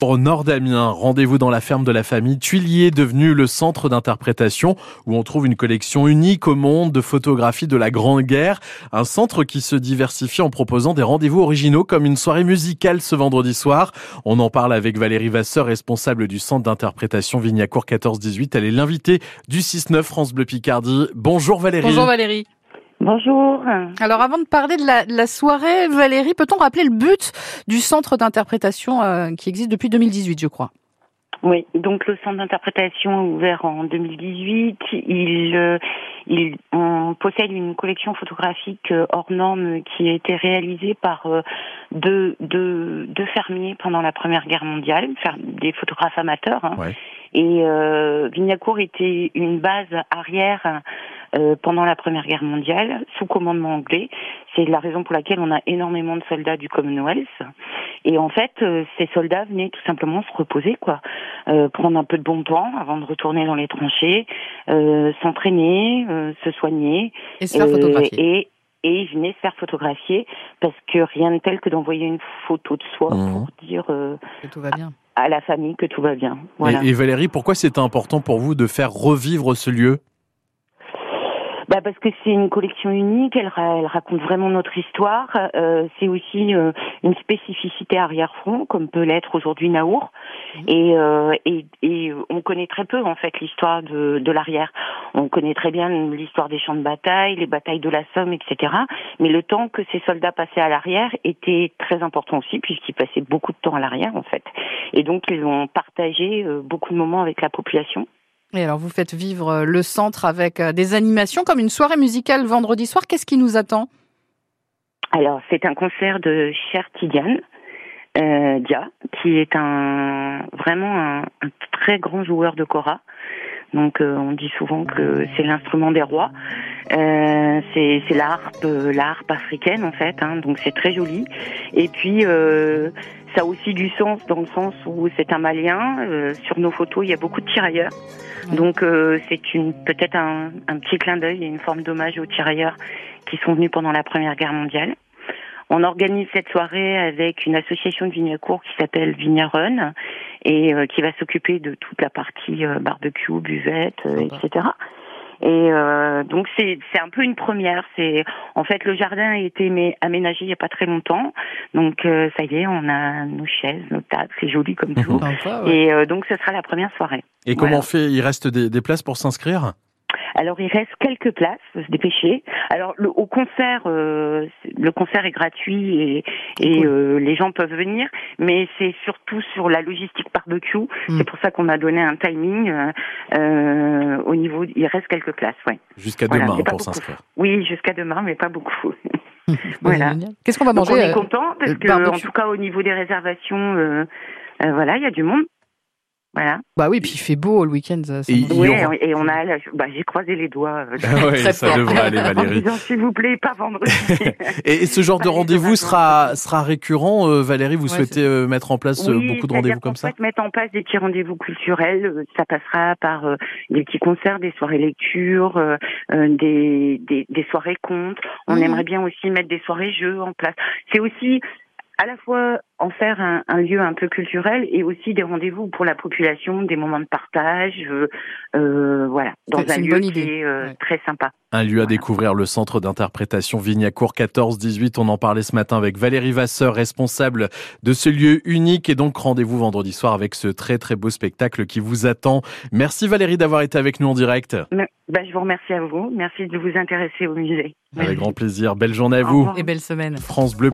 Au nord d'Amiens, rendez-vous dans la ferme de la famille Tuilier, devenu le centre d'interprétation où on trouve une collection unique au monde de photographies de la Grande Guerre. Un centre qui se diversifie en proposant des rendez-vous originaux comme une soirée musicale ce vendredi soir. On en parle avec Valérie Vasseur, responsable du centre d'interprétation Vignacourt 14-18. Elle est l'invitée du 6-9 France Bleu Picardie. Bonjour Valérie. Bonjour Valérie. Bonjour. Alors avant de parler de la, soirée, Valérie, peut-on rappeler le but du centre d'interprétation euh, qui existe depuis 2018, je crois? Oui, donc le centre d'interprétation ouvert en 2018. Il, euh, il on possède une collection photographique euh, hors norme qui a été réalisée par deux, deux, deux fermiers pendant la Première Guerre mondiale, des photographes amateurs. Hein. Et Vignacourt était une base arrière euh, pendant la Première Guerre mondiale sous commandement anglais. C'est la raison pour laquelle on a énormément de soldats du Commonwealth. Et en fait, euh, ces soldats venaient tout simplement se reposer, quoi, euh, prendre un peu de bon temps avant de retourner dans les tranchées, s'entraîner, se soigner et se faire photographier. Et, et ils venaient se faire photographier parce que rien de tel que d'envoyer une photo de soi mmh. pour dire que tout va bien. À, la famille que tout va bien. Voilà. et Valérie, pourquoi c'était important pour vous de faire revivre ce lieu? Bah parce que c'est une collection unique, elle, elle, raconte vraiment notre histoire. Euh, c'est aussi euh, une spécificité arrière-front, comme peut l'être aujourd'hui Naour. Mmh. Et, euh, et, et, on connaît très peu en fait l'histoire de, de l'arrière. On connaît très bien l'histoire des champs de bataille, les batailles de la Somme, etc. Mais le temps que ces soldats passaient à l'arrière était très important aussi, puisqu'ils passaient beaucoup de temps à l'arrière en fait. Et donc ils ont partagé euh, beaucoup de moments avec la population. Et alors, vous faites vivre euh, le centre avec euh, des animations comme une soirée musicale vendredi soir. Qu'est-ce qui nous attend? Alors, c'est un concert de Cher Tidiane, euh, Dia, qui est un vraiment un, très grand joueur de kora. Donc, euh, on dit souvent que c'est l'instrument des rois. Euh, c'est l'harpe, l'harpe africaine en fait. Hein, donc, c'est très joli. Et puis, ça a aussi du sens dans le sens où c'est un Malien. Euh, sur nos photos, il y a beaucoup de tirailleurs. Donc euh, c'est une peut-être un, un, petit clin d'œil et une forme d'hommage aux tirailleurs qui sont venus pendant la Première Guerre mondiale. On organise cette soirée avec une association de Vignacourt qui s'appelle Vigneron et euh, qui va s'occuper de toute la partie barbecue, buvette, etc. Et euh, donc c'est c'est un peu une première. C'est en fait le jardin a été aménagé il y a pas très longtemps. Donc euh, ça y est, on a nos chaises, nos tables, c'est joli comme tout. Et euh, donc ce sera la première soirée. Et comment on fait? Il reste des, des places pour s'inscrire? Alors il reste quelques places, faut se dépêcher. Alors le, au concert, euh, le concert est gratuit et, et euh, les gens peuvent venir, mais c'est surtout sur la logistique barbecue. Mm. C'est pour ça qu'on a donné un timing euh, au niveau. Il reste quelques places, ouais. Jusqu'à demain pour s'inscrire. Oui, jusqu'à demain, mais pas beaucoup. voilà. Qu'est-ce qu'on va manger On est content parce que, en tout cas, au niveau des réservations, voilà, il y a du monde. Voilà. Bah oui, puis il fait beau le week-end. Et, oui, et on a, bah, j'ai croisé les doigts. Euh, ah ouais, ça devrait aller, Valérie. s'il vous plaît, pas vendredi. et ce genre de rendez-vous sera sera récurrent, euh, Valérie. Vous souhaitez euh, mettre en place beaucoup de rendez-vous comme ça mettre en place des petits rendez-vous culturels. Ça passera par des petits concerts, des soirées lecture, des, des, des soirées contes. On mmh. aimerait bien aussi mettre des soirées jeux en place. C'est aussi à la fois en faire un, un, lieu un peu culturel et aussi des rendez-vous pour la population, des moments de partage, euh, euh voilà, dans un lieu qui est euh, très sympa. Un lieu à découvrir, le centre d'interprétation Vignacourt 14-18. On en parlait ce matin avec Valérie Vasseur, responsable de ce lieu unique. Et donc rendez-vous vendredi soir avec ce très très beau spectacle qui vous attend. Merci Valérie d'avoir été avec nous en direct. Ben, je vous remercie à vous. Merci de vous intéresser au musée. Avec grand plaisir. Belle journée à vous. Et belle semaine. France Bleu.